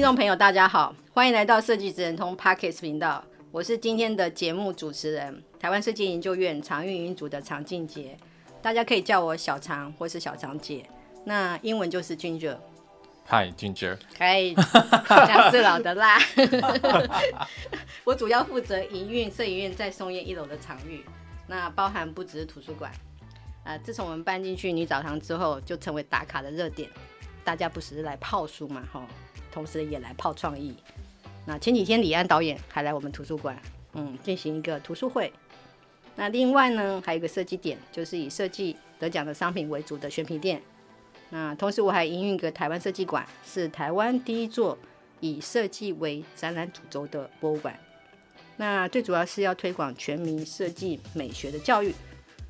听众朋友，大家好，欢迎来到设计职人通 Podcast 频道。我是今天的节目主持人，台湾设计研究院常运营组的常静杰，大家可以叫我小常或是小常姐。那英文就是 Ginger。Hi，Ginger。可以，讲是老的啦。我主要负责营运摄影院在松烟一楼的场域，那包含不只是图书馆。呃，自从我们搬进去女澡堂之后，就成为打卡的热点。大家不是来泡书嘛，吼。同时也来泡创意。那前几天李安导演还来我们图书馆，嗯，进行一个图书会。那另外呢，还有一个设计点，就是以设计得奖的商品为主的选品店。那同时我还营运一个台湾设计馆，是台湾第一座以设计为展览主轴的博物馆。那最主要是要推广全民设计美学的教育，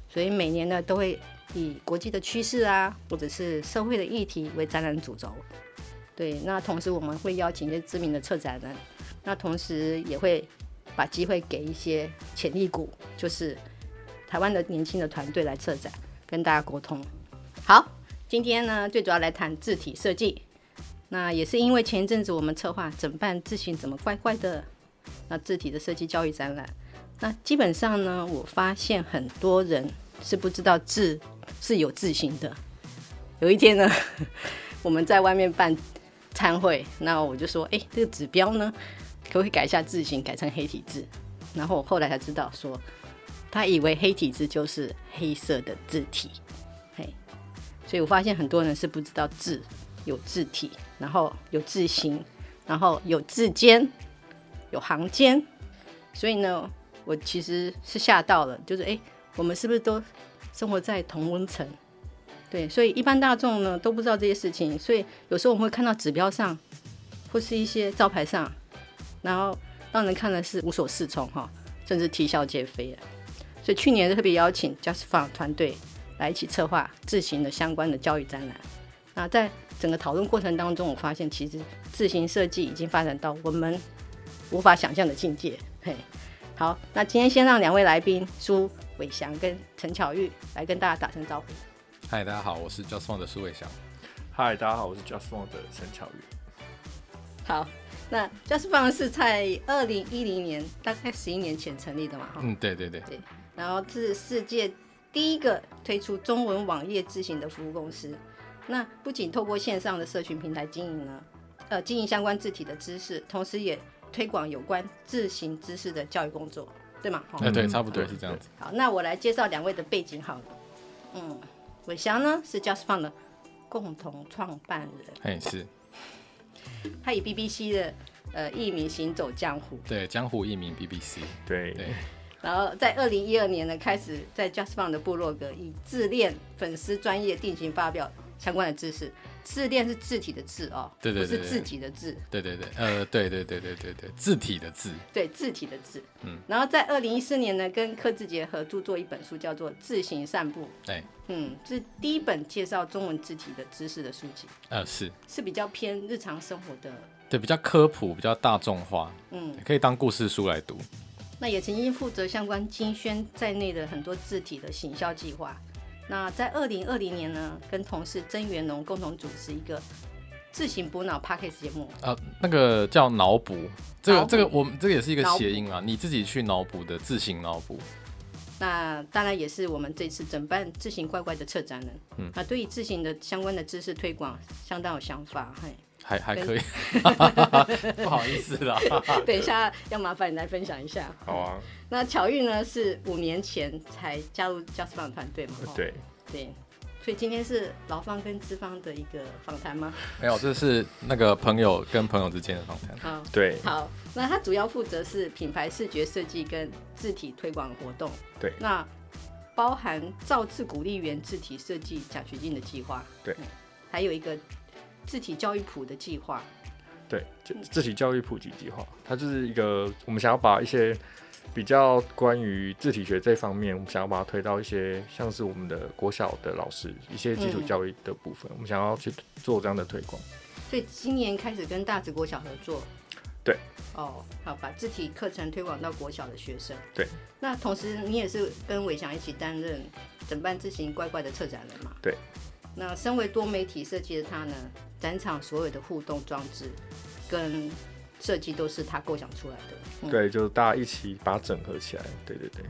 所以每年呢都会以国际的趋势啊，或者是社会的议题为展览主轴。对，那同时我们会邀请一些知名的策展人，那同时也会把机会给一些潜力股，就是台湾的年轻的团队来策展，跟大家沟通。好，今天呢最主要来谈字体设计，那也是因为前一阵子我们策划整办字型怎么怪怪的，那字体的设计教育展览，那基本上呢，我发现很多人是不知道字是有字型的。有一天呢，我们在外面办。参会，那我就说，哎、这个指标呢，可不可以改一下字型，改成黑体字？然后我后来才知道说，他以为黑体字就是黑色的字体，嘿，所以我发现很多人是不知道字有字体，然后有字型，然后有字间，有行间，所以呢，我其实是吓到了，就是哎、我们是不是都生活在同温层？对，所以一般大众呢都不知道这些事情，所以有时候我们会看到指标上或是一些招牌上，然后让人看的是无所适从哈，甚至啼笑皆非。所以去年特别邀请 Just Fun 团队来一起策划字型的相关的教育展览。那在整个讨论过程当中，我发现其实字型设计已经发展到我们无法想象的境界。嘿，好，那今天先让两位来宾苏伟祥跟陈巧玉来跟大家打声招呼。嗨，大家好，我是 justfont 的苏伟翔。嗨，大家好，我是 justfont 的陈巧玉。好，那 justfont 是在二零一零年，大概十一年前成立的嘛？哈，嗯，对对对。对，然后是世界第一个推出中文网页字型的服务公司。那不仅透过线上的社群平台经营呢，呃，经营相关字体的知识，同时也推广有关字型知识的教育工作，对吗？哎、嗯，对，差不多是这样子。好，那我来介绍两位的背景好了。嗯。伟翔呢是 justfont 的共同创办人，哎是，他以 BBC 的呃艺名行走江湖，对江湖艺名 BBC，对。对，然后在二零一二年呢开始在 justfont 的部落格以自恋粉丝专业定型发表相关的知识。字链是字体的字哦，对对对，是自己的字，对对对，呃，对对对对对对，字体的字，对字体的字，嗯，然后在二零一四年呢，跟柯志杰合著作一本书，叫做《字型散步》，对，嗯，是第一本介绍中文字体的知识的书籍，呃，是，是比较偏日常生活的，对，比较科普，比较大众化，嗯，可以当故事书来读。那也曾经负责相关金宣在内的很多字体的行销计划。那在二零二零年呢，跟同事曾元龙共同主持一个自行补脑 Podcast 节目。啊，那个叫脑补，这个这个我们这个也是一个谐音啊，你自己去脑补的自行脑补。那当然也是我们这次整办自行怪怪的策展人。嗯，那对于自行的相关的知识推广相当有想法，嘿，还还可以，不好意思啦。等一下要麻烦你来分享一下。好啊。那巧玉呢是五年前才加入 justfont 团队嘛？对。对，所以今天是劳方跟资方的一个访谈吗？没有，这是那个朋友跟朋友之间的访谈。好，对，好，那他主要负责是品牌视觉设计跟字体推广活动。对，那包含造字鼓励园字体设计奖学金的计划。对、嗯，还有一个字体教育普的计划。对，就字体教育普及计划，它就是一个我们想要把一些比较关于字体学这方面，我们想要把它推到一些像是我们的国小的老师一些基础教育的部分，嗯、我们想要去做这样的推广。所以今年开始跟大直国小合作。对。哦，好，把字体课程推广到国小的学生。对。那同时，你也是跟伟翔一起担任整办字行乖乖的策展人嘛？对。那身为多媒体设计的他呢，展场所有的互动装置跟设计都是他构想出来的。嗯、对，就是大家一起把它整合起来。对对对。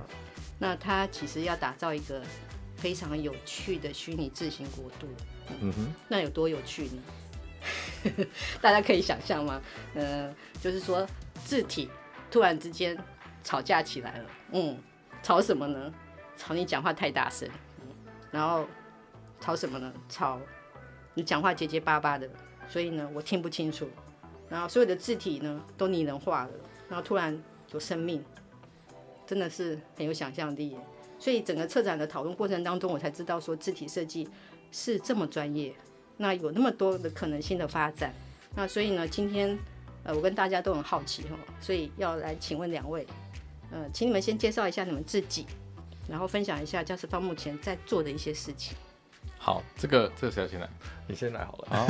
那他其实要打造一个非常有趣的虚拟自行国度。嗯，嗯哼。那有多有趣呢？大家可以想象吗？呃，就是说字体突然之间吵架起来了。嗯，吵什么呢？吵你讲话太大声。嗯，然后。吵什么呢？吵你讲话结结巴巴的，所以呢，我听不清楚。然后所有的字体呢都拟人化了，然后突然有生命，真的是很有想象力。所以整个策展的讨论过程当中，我才知道说字体设计是这么专业，那有那么多的可能性的发展。那所以呢，今天呃，我跟大家都很好奇哈，所以要来请问两位，呃，请你们先介绍一下你们自己，然后分享一下 Just Font 目前在做的一些事情。好，这个这个谁要先来？你先来好了。啊、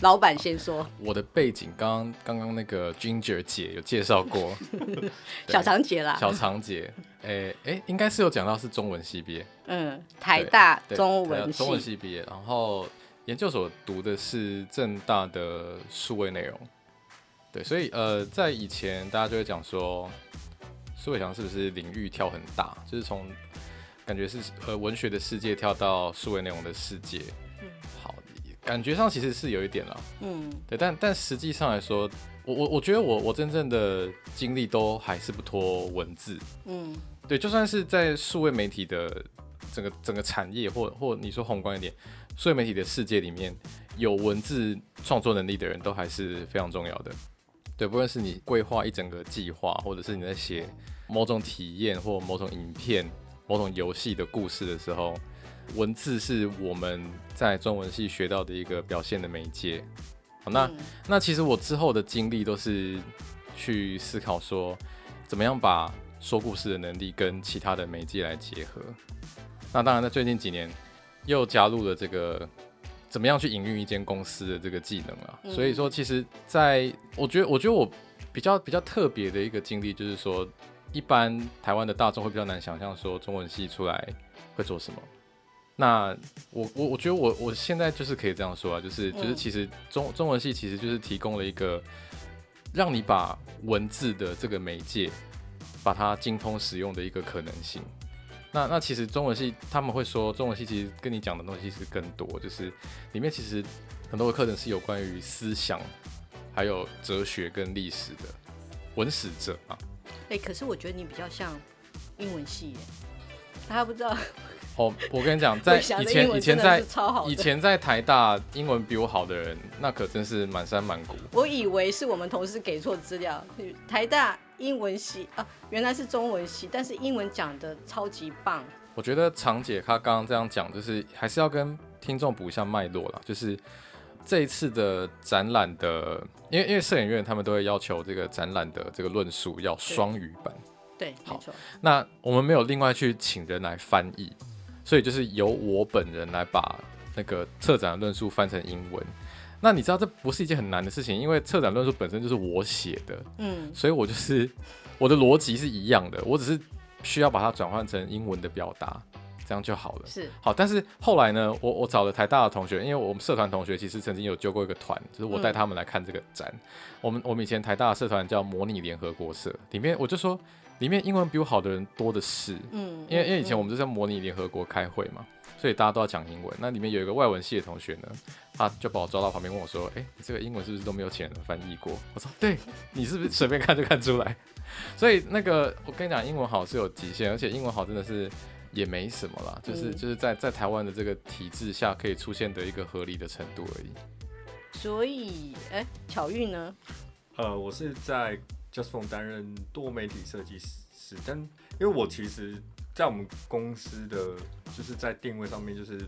老板先说。我的背景刚刚刚那个 Ginger 姐有介绍过，小长姐啦。小长姐，哎、欸、哎、欸，应该是有讲到是中文系毕业。嗯，台大中文中文系毕业，然后研究所读的是正大的数位内容。对，所以呃，在以前大家就会讲说，苏伟翔是不是领域跳很大，就是从。感觉是呃文学的世界跳到数位内容的世界，嗯，好，感觉上其实是有一点啦，嗯，对，但但实际上来说，我我我觉得我我真正的经历都还是不脱文字，嗯，对，就算是在数位媒体的整个整个产业，或或你说宏观一点，数位媒体的世界里面有文字创作能力的人都还是非常重要的，对，不论是你规划一整个计划，或者是你在写某种体验或某种影片。某种游戏的故事的时候，文字是我们在中文系学到的一个表现的媒介。好，那、嗯、那其实我之后的经历都是去思考说，怎么样把说故事的能力跟其他的媒介来结合。那当然，在最近几年又加入了这个怎么样去营运一间公司的这个技能啊。嗯、所以说，其实在我觉得，我觉得我比较比较特别的一个经历就是说。一般台湾的大众会比较难想象说中文系出来会做什么。那我我我觉得我我现在就是可以这样说啊，就是就是其实中中文系其实就是提供了一个让你把文字的这个媒介把它精通使用的一个可能性。那那其实中文系他们会说中文系其实跟你讲的东西是更多，就是里面其实很多的课程是有关于思想，还有哲学跟历史的文史哲啊。哎、欸，可是我觉得你比较像英文系耶，大家不知道。哦，我跟你讲，在以前以前在以前在台大英文比我好的人，那可真是满山满谷。我以为是我们同事给错资料，台大英文系啊，原来是中文系，但是英文讲的超级棒。我觉得长姐她刚刚这样讲，就是还是要跟听众补一下脉络啦，就是。这一次的展览的，因为因为摄影院他们都会要求这个展览的这个论述要双语版。对，好。那我们没有另外去请人来翻译，所以就是由我本人来把那个策展的论述翻成英文。那你知道这不是一件很难的事情，因为策展论述本身就是我写的，嗯，所以我就是我的逻辑是一样的，我只是需要把它转换成英文的表达。这样就好了，是好。但是后来呢，我我找了台大的同学，因为我们社团同学其实曾经有揪过一个团，就是我带他们来看这个展。嗯、我们我们以前台大的社团叫模拟联合国社，里面我就说，里面英文比我好的人多的是。嗯，因为因为以前我们就在模拟联合国开会嘛，所以大家都要讲英文。那里面有一个外文系的同学呢，他就把我抓到旁边问我说：“哎、欸，你这个英文是不是都没有请人翻译过？”我说：“对，你是不是随便看就看出来？”所以那个我跟你讲，英文好是有极限，而且英文好真的是。也没什么啦，就是就是在在台湾的这个体制下可以出现的一个合理的程度而已。所以，哎、欸，巧遇呢？呃，我是在 Just Phone 担任多媒体设计师，但因为我其实，在我们公司的就是在定位上面，就是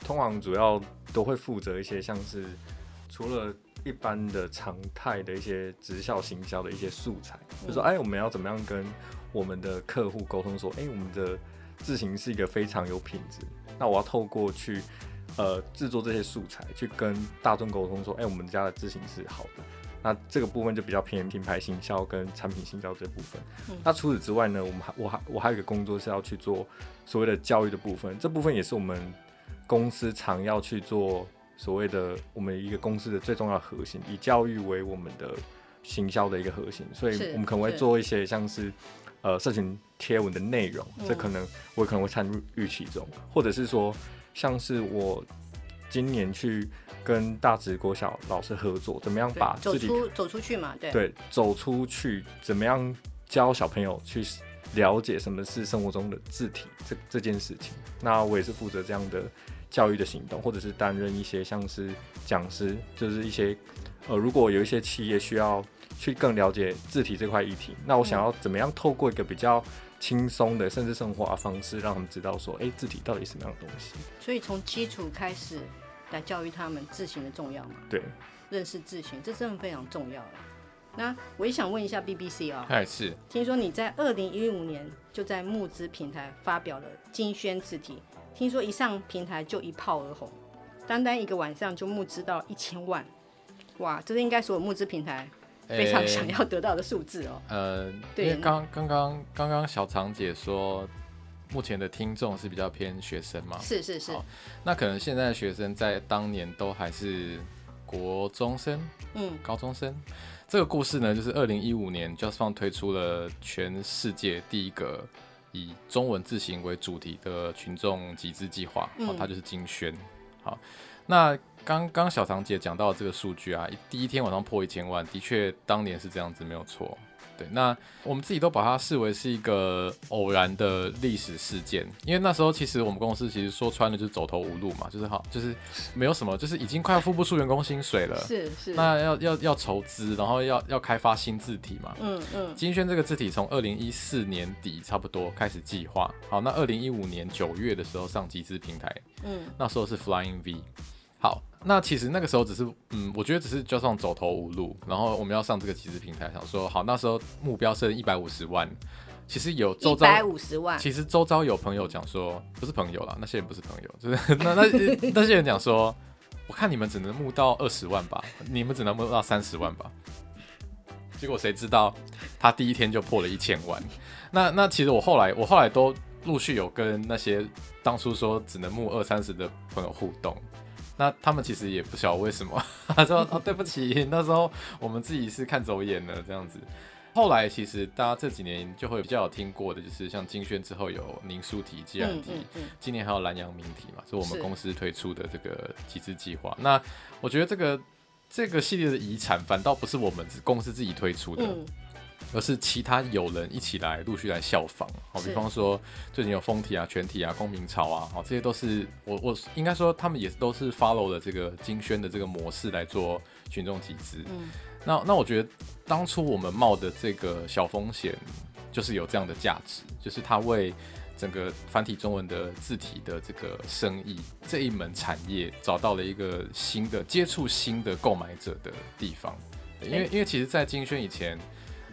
通常主要都会负责一些像是除了一般的常态的一些直销行销的一些素材，嗯、就说哎，我们要怎么样跟我们的客户沟通说，哎，我们的字型是一个非常有品质，那我要透过去呃制作这些素材，去跟大众沟通说，哎，我们家的字型是好的。那这个部分就比较偏品牌行销跟产品行销这部分。嗯、那除此之外呢，我们还我还我还有一个工作是要去做所谓的教育的部分，这部分也是我们公司常要去做所谓的我们一个公司的最重要的核心，以教育为我们的行销的一个核心。所以我们可能会做一些像是，是呃社群贴文的内容，这可能我可能会参与其中，嗯、或者是说像是我今年去。跟大直国小老师合作，怎么样把自己走出走出去嘛？对对，走出去，怎么样教小朋友去了解什么是生活中的字体这这件事情？那我也是负责这样的教育的行动，或者是担任一些像是讲师，就是一些呃，如果有一些企业需要去更了解字体这块议题，那我想要怎么样透过一个比较轻松的甚至生活的方式，让他们知道说，哎、欸，字体到底什么样的东西？所以从基础开始。来教育他们字形的重要嘛？对，认识字形，这真的非常重要。那我也想问一下 BBC 啊、哦，哎是，听说你在二零一五年就在募资平台发表了金宣字体，听说一上平台就一炮而红，单单一个晚上就募资到一千万，哇，这是应该所有募资平台非常想要得到的数字哦。呃，对，因为刚刚刚刚刚小常姐说。目前的听众是比较偏学生嘛？是是是。那可能现在的学生在当年都还是国中生，嗯，高中生。这个故事呢，就是二零一五年 JustFont 推出了全世界第一个以中文字形为主题的群众集资计划，嗯，它就是金宣。好，那刚刚小长姐讲到的这个数据啊，第一天晚上破一千万，的确当年是这样子，没有错。对，那我们自己都把它视为是一个偶然的历史事件，因为那时候其实我们公司其实说穿了就是走投无路嘛，就是好，就是没有什么，就是已经快要付不出员工薪水了，是是，那要要要筹资，然后要要开发新字体嘛，嗯嗯，金轩这个字体从二零一四年底差不多开始计划，好，那二零一五年九月的时候上集资平台，嗯，那时候是 Flying V，好。那其实那个时候只是，嗯，我觉得只是就算走投无路，然后我们要上这个集资平台，想说好，那时候目标设一百五十万，其实有周遭一百五十万，其实周遭有朋友讲说，不是朋友啦，那些人不是朋友，就是 那那那些人讲说，我看你们只能募到二十万吧，你们只能募到三十万吧，结果谁知道他第一天就破了一千万，那那其实我后来我后来都陆续有跟那些当初说只能募二三十的朋友互动。那他们其实也不晓得为什么，他说哦，对不起，那时候我们自己是看走眼了这样子。后来其实大家这几年就会比较有听过的，就是像金轩之后有宁书体、自然体，今年还有蓝阳明体嘛，是我们公司推出的这个集资计划。那我觉得这个这个系列的遗产反倒不是我们公司自己推出的。嗯而是其他友人一起来陆续来效仿，好，比方说最近有风体啊、全体啊、公民潮啊，好，这些都是我我应该说他们也都是 follow 了这个金轩的这个模式来做群众集资。嗯，那那我觉得当初我们冒的这个小风险，就是有这样的价值，就是它为整个繁体中文的字体的这个生意这一门产业找到了一个新的接触新的购买者的地方。因为因为其实，在金轩以前。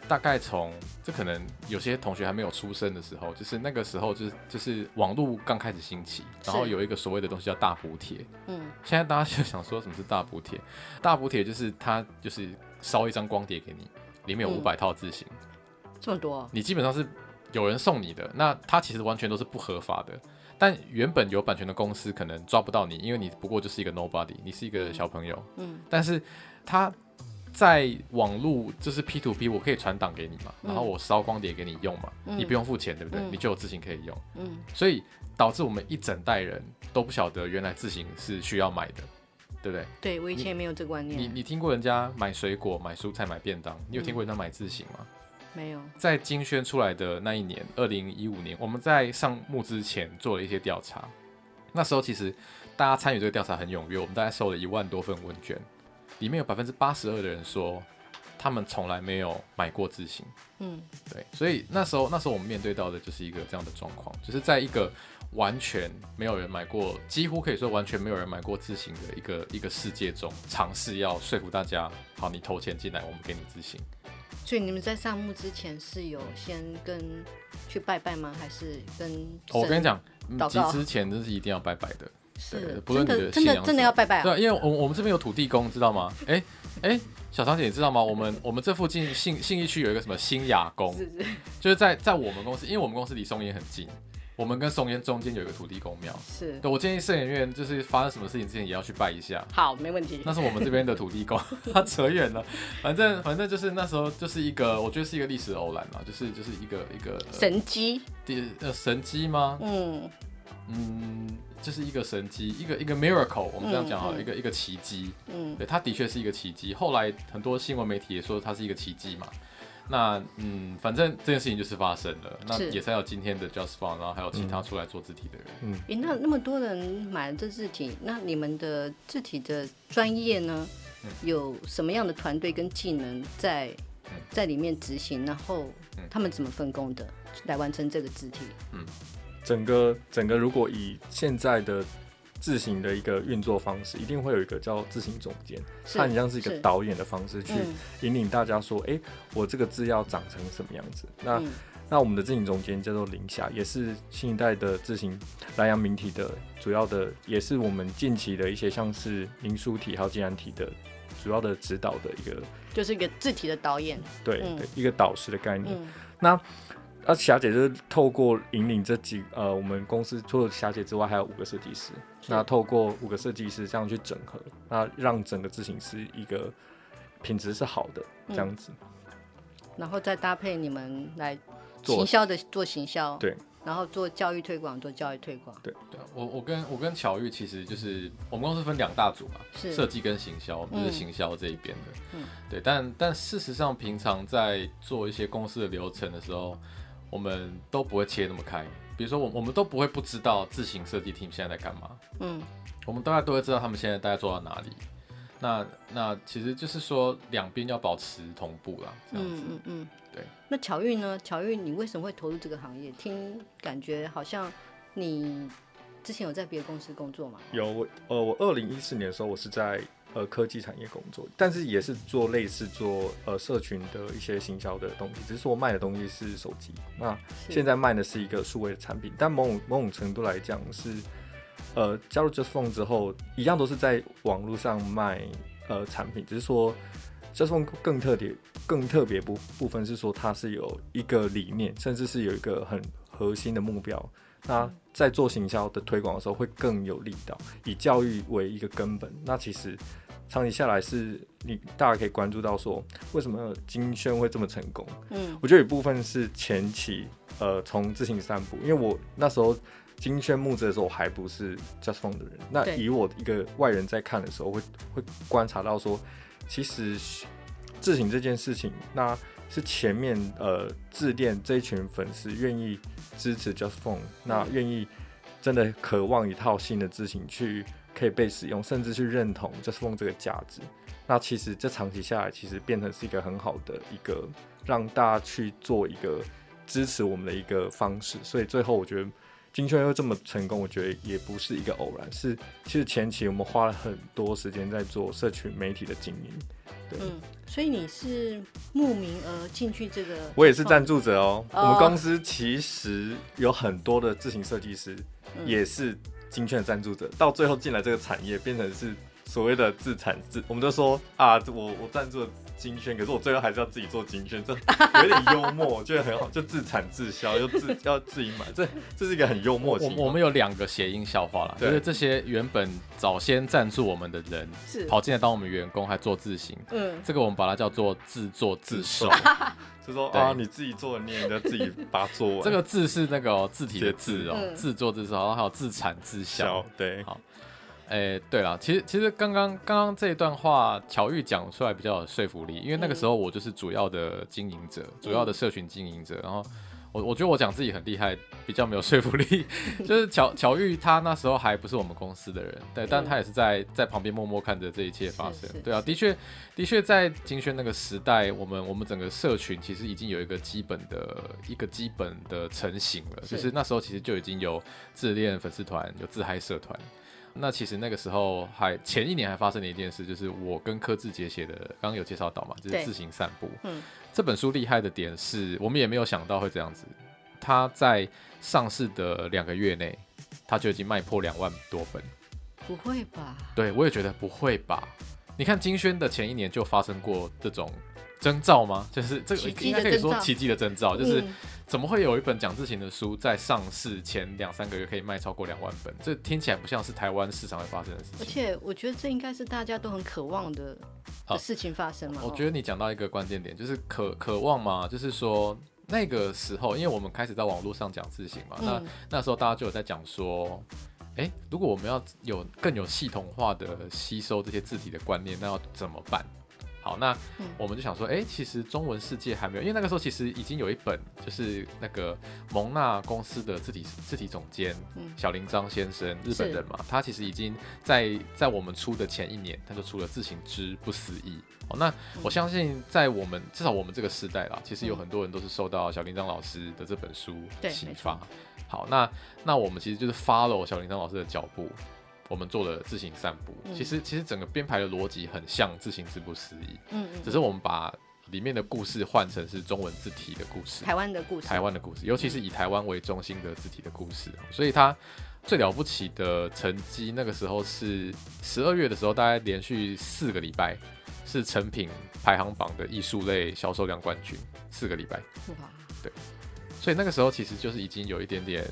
大概从这可能有些同学还没有出生的时候，就是那个时候就是就是网络刚开始兴起，然后有一个所谓的东西叫大补贴。嗯，现在大家就想说什么是大补贴？大补贴就是它就是烧一张光碟给你，里面有五百套字型，嗯，这么多，你基本上是有人送你的，那它其实完全都是不合法的。但原本有版权的公司可能抓不到你，因为你不过就是一个 nobody，你是一个小朋友。嗯，但是它。在网络就是 P to P，我可以传档给你嘛，嗯、然后我烧光碟给你用嘛，嗯、你不用付钱，对不对？嗯、你就有字型可以用。嗯，所以导致我们一整代人都不晓得原来字型是需要买的，对不对？对，我以前也没有这个观念。你你，你听过人家买水果、买蔬菜、买便当？你有听过人家买字型吗？嗯、没有。在金宣出来的那一年，二零一五年，我们在上募之前做了一些调查，那时候其实大家参与这个调查很踊跃，我们大概收了一万多份问卷。里面有百分之八十二的人说，他们从来没有买过自行。嗯，对，所以那时候那时候我们面对到的就是一个这样的状况，就是在一个完全没有人买过，几乎可以说完全没有人买过自行的一个一个世界中，尝试要说服大家，好，你投钱进来，我们给你自行。所以你们在上墓之前是有先跟去拜拜吗？还是跟？哦，我跟你讲，祷告之前这是一定要拜拜的。是，不论你的真的真的要拜拜啊！对，因为我我们这边有土地公，知道吗？哎哎，小长姐，你知道吗？我们我们这附近信信义区有一个什么新雅宫，是是，就是在在我们公司，因为我们公司离松烟很近，我们跟松烟中间有一个土地公庙。是，对，我建议摄影院就是发生什么事情之前也要去拜一下。好，没问题。那是我们这边的土地公，他扯远了。反正反正就是那时候就是一个，我觉得是一个历史偶然嘛，就是就是一个一个神迹。呃，神机吗？嗯嗯。这是一个神机，一个一个 miracle，我们这样讲哈，嗯嗯、一个一个奇迹。嗯，对，它的确是一个奇迹。后来很多新闻媒体也说它是一个奇迹嘛。那嗯，反正这件事情就是发生了，那也才有今天的 JustFont，然后还有其他出来做字体的人。嗯，诶，那那么多人买了这字体，那你们的字体的专业呢？嗯、有什么样的团队跟技能在在里面执行？然后他们怎么分工的来完成这个字体？嗯。整个整个，如果以现在的字型的一个运作方式，一定会有一个叫字型总监，它很像是一个导演的方式去引领大家说，哎、我这个字要长成什么样子？那、嗯、那我们的字型总监叫做林霞，也是新一代的字型南洋明体的主要的，也是我们近期的一些像是明书体还有简体的主要的指导的一个，就是一个字体的导演，对，嗯、对，一个导师的概念。嗯、那那、啊、霞姐就是透过引领这几呃，我们公司除了霞姐之外，还有五个设计师。那透过五个设计师这样去整合，那让整个自行是一个品质是好的这样子。嗯、然后再搭配你们来行销的做行销，对。然后做教育推广，做教育推广。对对，我我跟我跟巧玉其实就是我们公司分两大组嘛，是设计跟行销，就是行销这一边的。嗯。对，但但事实上，平常在做一些公司的流程的时候。我们都不会切那么开，比如说我我们都不会不知道自行设计 team 现在在干嘛，嗯，我们大概都会知道他们现在大概做到哪里。那那其实就是说两边要保持同步啦，这样子，嗯嗯嗯，对。那巧玉呢？巧玉，你为什么会投入这个行业？听感觉好像你之前有在别的公司工作吗？有，我呃，我二零一四年的时候，我是在。呃，科技产业工作，但是也是做类似做呃社群的一些行销的东西，只是说卖的东西是手机。那现在卖的是一个数位的产品，但某种某种程度来讲是，呃，加入 Just Phone 之后，一样都是在网络上卖呃产品，只是说 JustFont 更特别更特别部部分是说它是有一个理念，甚至是有一个很核心的目标。那在做行销的推广的时候会更有力道，以教育为一个根本。那其实。长期下来是你大家可以关注到说，为什么金轩会这么成功？嗯，我觉得有一部分是前期呃从自行散步，因为我那时候金轩募资的时候我还不是 JustFont 的人，那以我一个外人在看的时候会会观察到说，其实自行这件事情，那是前面呃致电这一群粉丝愿意支持 Just Phone，那愿意真的渴望一套新的自行去。可以被使用，甚至去认同 Just Phone 这个价值。那其实这长期下来，其实变成是一个很好的一个让大家去做一个支持我们的一个方式。所以最后我觉得金圈又这么成功，我觉得也不是一个偶然，是其实前期我们花了很多时间在做社群媒体的经营。对，嗯，所以你是慕名而进去这个，我也是赞助者哦。哦，我们公司其实有很多的自行设计师，也是。金券赞助者到最后进来这个产业，变成是所谓的自产自，我们就说啊，我我赞助了金萱，可是我最后还是要自己做金萱，这 有点幽默，我觉得很好，就自产自销又自要自己买，这这是一个很幽默的。我我们有两个谐音笑话啦，对就是这些原本早先赞助我们的人，是跑进来当我们员工还做自行，嗯，这个我们把它叫做自作自受。就说啊，你自己做的，你也要自己把它做完。这个字是那个、喔、字体的字哦、喔，自作自受，然后还有自产自销。对，好，哎、欸，对了，其实其实刚刚刚刚这一段话，巧玉讲出来比较有说服力，因为那个时候我就是主要的经营者，主要的社群经营者，然后我我觉得我讲自己很厉害，比较没有说服力。就是巧巧遇他那时候还不是我们公司的人，对，但他也是在在旁边默默看着这一切发生。对啊，的确的确在金轩那个时代，我们我们整个社群其实已经有一个基本的一个基本的成型了，就是那时候其实就已经有自恋粉丝团，有自嗨社团。那其实那个时候还前一年还发生了一件事，就是我跟柯志杰写的，刚刚有介绍到嘛，就是自行散步。嗯，这本书厉害的点是我们也没有想到会这样子，它在上市的两个月内，它就已经卖破两万多本。不会吧？对，我也觉得不会吧。你看金轩的前一年就发生过这种。征兆吗？就是这个应该可以说奇迹的征兆，就是怎么会有一本讲自行的书在上市前两三个月可以卖超过两万本？这听起来不像是台湾市场会发生的事情。而且我觉得这应该是大家都很渴望的的事情发生嘛。我觉得你讲到一个关键点，就是渴渴望嘛，就是说那个时候，因为我们开始在网络上讲自行嘛，那那时候大家就有在讲说，诶，如果我们要有更有系统化的吸收这些字体的观念，那要怎么办？好，那我们就想说，哎、欸，其实中文世界还没有，因为那个时候其实已经有一本，就是那个蒙纳公司的字体字体总监小林章先生，日本人嘛，他其实已经在在我们出的前一年，他就出了《自行之不思议》。哦，那我相信在我们至少我们这个时代啦，其实有很多人都是受到小林章老师的这本书启发。好，那那我们其实就是 follow 小林章老师的脚步。我们做了自行散步，嗯、其实其实整个编排的逻辑很像《自行之不思议》，嗯嗯，只是我们把里面的故事换成是中文字体的故事，台湾的故事，台湾的故事，尤其是以台湾为中心的字体的故事，嗯、所以它最了不起的成绩，那个时候是十二月的时候，大概连续四个礼拜是成品排行榜的艺术类销售量冠军，四个礼拜，哇，对，所以那个时候其实就是已经有一点点。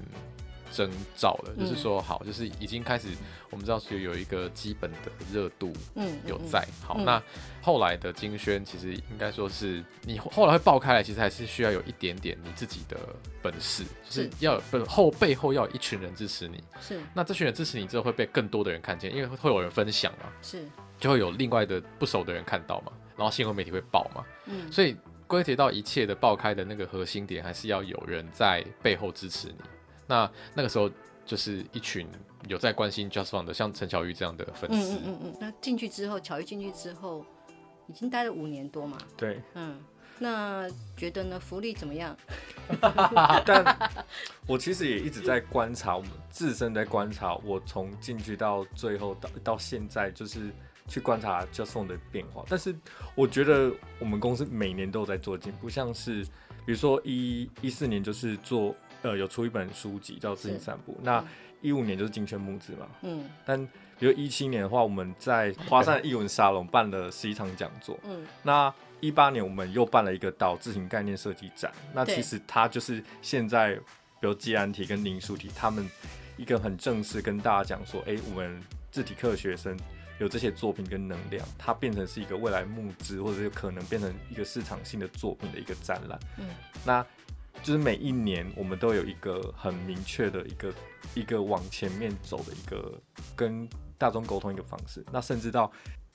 征兆了，就是说好，就是已经开始，我们知道是有一个基本的热度，嗯，有在。好，那后来的金宣，其实应该说是你后来会爆开来，其实还是需要有一点点你自己的本事，就是要本后背后要有一群人支持你。是，那这群人支持你之后会被更多的人看见，因为会有人分享嘛，是，就会有另外的不熟的人看到嘛，然后新闻媒体会报嘛，嗯，所以归结到一切的爆开的那个核心点，还是要有人在背后支持你。那那个时候就是一群有在关心 Just Font 的，像陈巧玉这样的粉丝。嗯嗯嗯。那进去之后，巧玉进去之后，已经待了五年多嘛。对。嗯。那觉得呢？福利怎么样？但 我其实也一直在观察，我们自身在观察。我从进去到最后到到现在，就是去观察 Just Font 的变化。但是我觉得我们公司每年都有在做进步，像是比如说一一四年就是做。呃，有出一本书籍叫《自行散步》，那一五年就是金圈募资嘛。嗯。但比如一七年的话，我们在华山艺文沙龙办了十一场讲座。嗯。那一八年我们又办了一个岛字型概念设计展。那其实它就是现在，比如捷安体跟林书体他们一个很正式跟大家讲说，哎、欸，我们字体课的学生有这些作品跟能量，它变成是一个未来募资或者是可能变成一个市场性的作品的一个展览。嗯。那。就是每一年，我们都有一个很明确的一个一个往前面走的一个跟大众沟通一个方式。那甚至到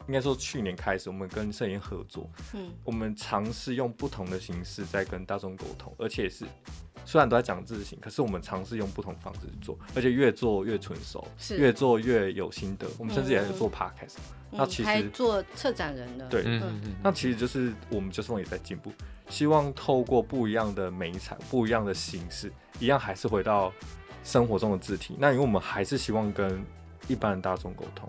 应该说去年开始，我们跟摄影合作，嗯，我们尝试用不同的形式在跟大众沟通，而且是虽然都在讲自行，可是我们尝试用不同方式去做，而且越做越纯熟，是越做越有心得。我们甚至也在做 podcast，嗯，那其实还做策展人的，对，嗯嗯嗯，那其实就是我们就是也在进步。希望透过不一样的媒材、不一样的形式，一样还是回到生活中的字体。那因为我们还是希望跟一般的大众沟通，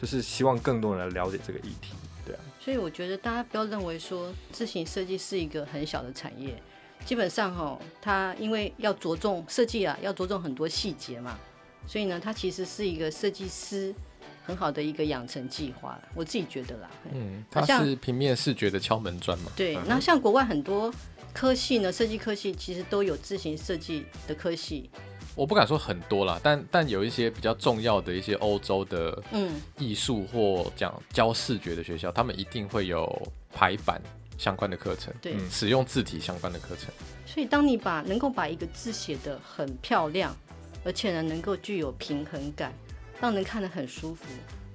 就是希望更多人来了解这个议题，对啊。所以我觉得大家不要认为说自行设计是一个很小的产业，基本上哈，它因为要着重设计啊，要着重很多细节嘛，所以呢，它其实是一个设计师。很好的一个养成计划，我自己觉得啦。嗯，它是平面视觉的敲门砖嘛。对，那像国外很多科系呢，设计科系其实都有自行设计的科系。我不敢说很多啦，但但有一些比较重要的一些欧洲的嗯艺术或讲教视觉的学校，他们一定会有排版相关的课程，对，使用字体相关的课程。所以，当你把能够把一个字写得很漂亮，而且呢，能够具有平衡感。让人看得很舒服，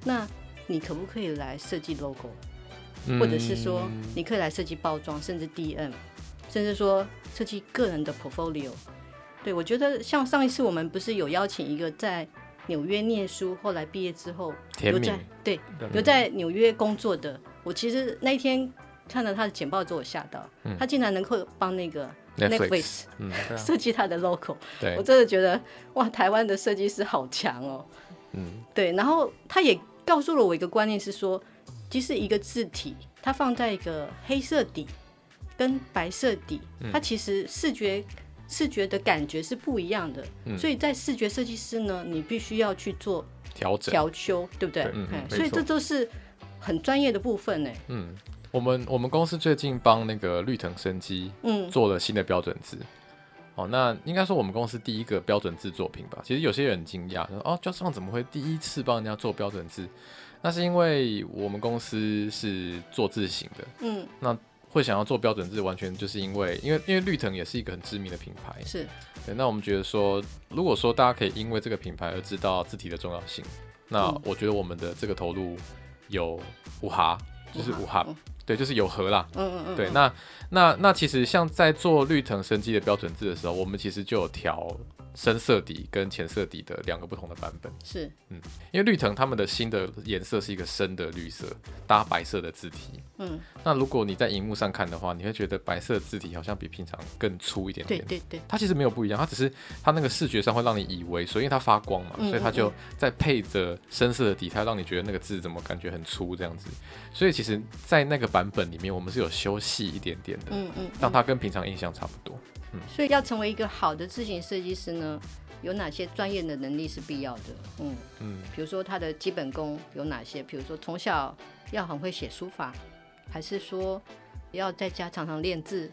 那你可不可以来设计 logo，、嗯、或者是说你可以来设计包装，甚至 DM，甚至说设计个人的 portfolio。对，我觉得像上一次我们不是有邀请一个在纽约念书，后来毕业之后留在对留在纽约工作的，我其实那一天看到他的简报之后，我吓到，嗯、他竟然能够帮那个 Netflix 设计他的 logo，对我真的觉得哇，台湾的设计师好强哦。嗯，对，然后他也告诉了我一个观念是说，即使一个字体，它放在一个黑色底跟白色底，嗯、它其实视觉。视觉的感觉是不一样的，嗯、所以在视觉设计师呢，你必须要去做调整、调修，对不对？嗯，所以这都是很专业的部分呢。嗯，我们我们公司最近帮那个绿藤生机嗯做了新的标准字。嗯、哦，那应该说我们公司第一个标准字作品吧。其实有些人很惊讶，说哦，Just Font 怎么会第一次帮人家做标准字？那是因为我们公司是做字型的，嗯，那。会想要做标准字，完全就是因为，因为因为绿藤也是一个很知名的品牌，是对。那我们觉得说，如果说大家可以因为这个品牌而知道字体的重要性，那我觉得我们的这个投入有五哈，就是五哈，对，就是有和啦。嗯嗯嗯。对，那那那其实像在做绿藤生机的标准字的时候，我们其实就有调。深色底跟浅色底的两个不同的版本。是，嗯，因为绿藤他们的新的颜色是一个深的绿色搭白色的字体，嗯，那如果你在荧幕上看的话，你会觉得白色字体好像比平常更粗一点点，对对对，它其实没有不一样，它只是它那个视觉上会让你以为，所以因为它发光嘛，所以它就在配着深色的底，它让你觉得那个字怎么感觉很粗这样子，所以其实，在那个版本里面，我们是有修细一点点的，嗯嗯，让它跟平常印象差不多。所以要成为一个好的字形设计师呢，有哪些专业的能力是必要的？嗯嗯，比如说他的基本功有哪些？比如说从小要很会写书法，还是说要在家常常练字？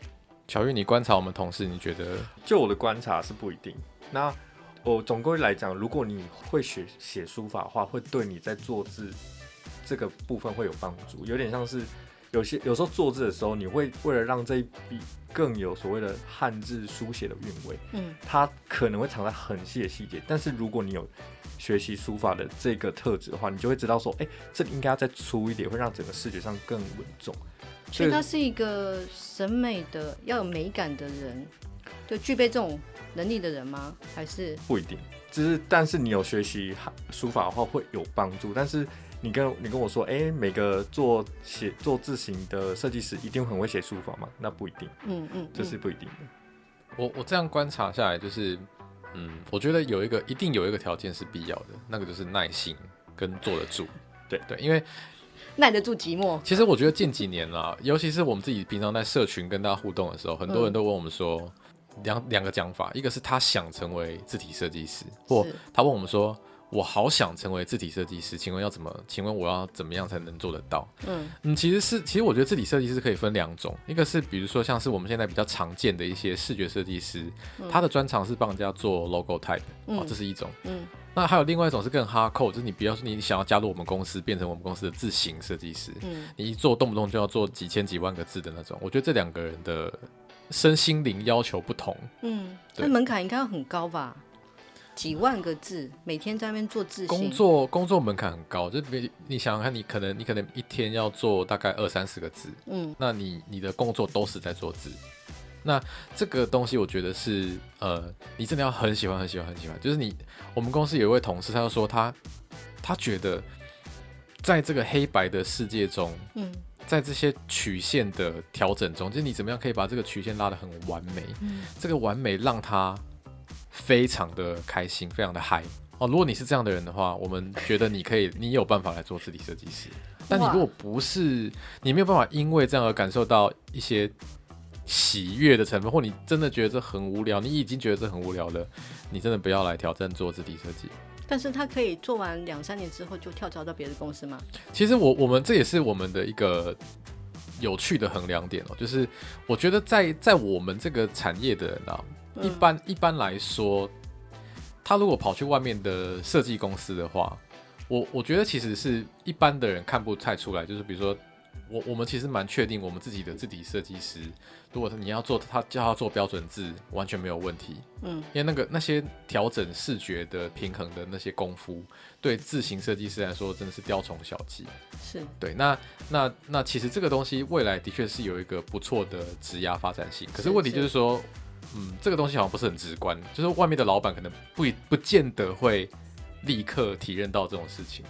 巧玉，你观察我们同事，你觉得？就我的观察是不一定。那我总归来讲，如果你会写写书法的话，会对你在做字这个部分会有帮助，有点像是。有些有时候做字的时候，你会为了让这一笔更有所谓的汉字书写的韵味，嗯，它可能会藏在很细的细节。但是如果你有学习书法的这个特质的话，你就会知道说，哎、欸，这里应该要再粗一点，会让整个视觉上更稳重。所以他是一个审美的要有美感的人，就具备这种能力的人吗？还是不一定？就是但是你有学习书法的话会有帮助，但是。你跟你跟我说，哎、欸，每个做写做字型的设计师一定很会写书法吗？那不一定，嗯嗯，这是不一定的。我我这样观察下来，就是，嗯，我觉得有一个一定有一个条件是必要的，那个就是耐心跟坐得住。对对，因为耐得住寂寞。其实我觉得近几年啦，尤其是我们自己平常在社群跟大家互动的时候，很多人都问我们说，两两个讲法，一个是他想成为字体设计师，或他问我们说。我好想成为字体设计师，请问要怎么？请问我要怎么样才能做得到？嗯嗯，其实是，其实我觉得字体设计师可以分两种，一个是比如说像是我们现在比较常见的一些视觉设计师，嗯、他的专长是帮人家做 logo type，嗯、哦，这是一种。嗯，那还有另外一种是更 hardcore，就是你不要说你想要加入我们公司，变成我们公司的字型设计师，嗯，你一做动不动就要做几千几万个字的那种，我觉得这两个人的身心灵要求不同，嗯，那门槛应该要很高吧？几万个字，每天在那边做字型，工作工作门槛很高，就比你想想看，你可能你可能一天要做大概二三十个字，嗯，那你你的工作都是在做字，那这个东西我觉得是呃，你真的要很喜欢很喜欢很喜欢，就是你我们公司有一位同事，他就说他他觉得在这个黑白的世界中，嗯，在这些曲线的调整中，就是你怎么样可以把这个曲线拉得很完美，嗯，这个完美让他。非常的开心，非常的嗨哦！如果你是这样的人的话，我们觉得你可以，你有办法来做字体设计师。但你如果不是，你没有办法因为这样而感受到一些喜悦的成分，或你真的觉得这很无聊，你已经觉得这很无聊了，你真的不要来挑战做字体设计。但是他可以做完两三年之后就跳槽到别的公司吗？其实我我们这也是我们的一个有趣的衡量点哦，就是我觉得在在我们这个产业的人啊。一般一般来说，他如果跑去外面的设计公司的话，我我觉得其实是一般的人看不太出来。就是比如说，我我们其实蛮确定，我们自己的字体设计师，如果你要做他叫他做标准字，完全没有问题。嗯，因为那个那些调整视觉的平衡的那些功夫，对字形设计师来说真的是雕虫小技。是对，那那那其实这个东西未来的确是有一个不错的职涯发展性，可是问题就是说，是是嗯，这个东西好像不是很直观，就是外面的老板可能不不见得会立刻体认到这种事情。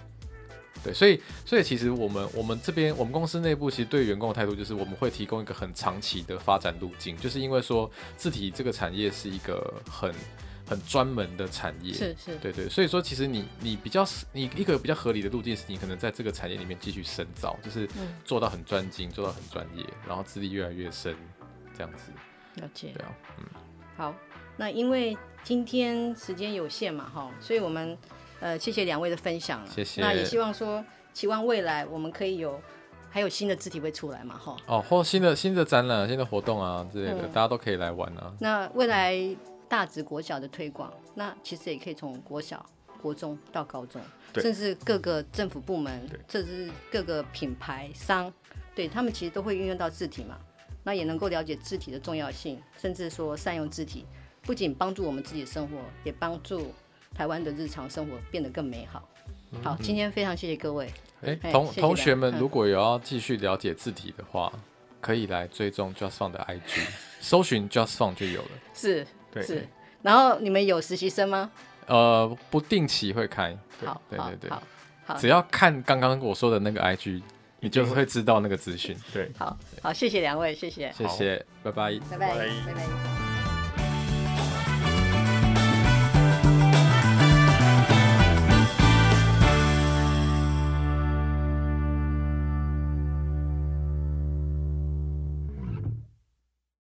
对，所以所以其实我们我们这边我们公司内部其实对员工的态度就是我们会提供一个很长期的发展路径，就是因为说字体这个产业是一个很很专门的产业，是是，对对，所以说其实你你比较你一个比较合理的路径是你可能在这个产业里面继续深造，就是做到很专精，做到很专业，然后资历越来越深，这样子。了解。对啊，嗯。好，那因为今天时间有限嘛，哈，所以我们。呃，谢谢两位的分享了，谢谢。那也希望说，期望未来我们可以有还有新的字体会出来嘛，哈。哦，或新的新的展览、新的活动啊之类的，嗯、大家都可以来玩啊。那未来大直国小的推广，那其实也可以从国小、国中到高中，甚至各个政府部门，甚至各个品牌商，对他们其实都会运用到字体嘛。那也能够了解字体的重要性，甚至说善用字体，不仅帮助我们自己的生活，也帮助。台湾的日常生活变得更美好。好，今天非常谢谢各位。哎、欸，同同学们，如果有要继续了解字体的话，嗯、可以来追踪 justfont 的 IG，搜寻 justfont 就有了。是，对，是。然后你们有实习生吗？呃，不定期会开。好，对对对，好，好，只要看刚刚我说的那个 IG，你就会知道那个资讯。对，好好，谢谢两位，谢谢，谢谢，拜拜，拜拜，拜拜。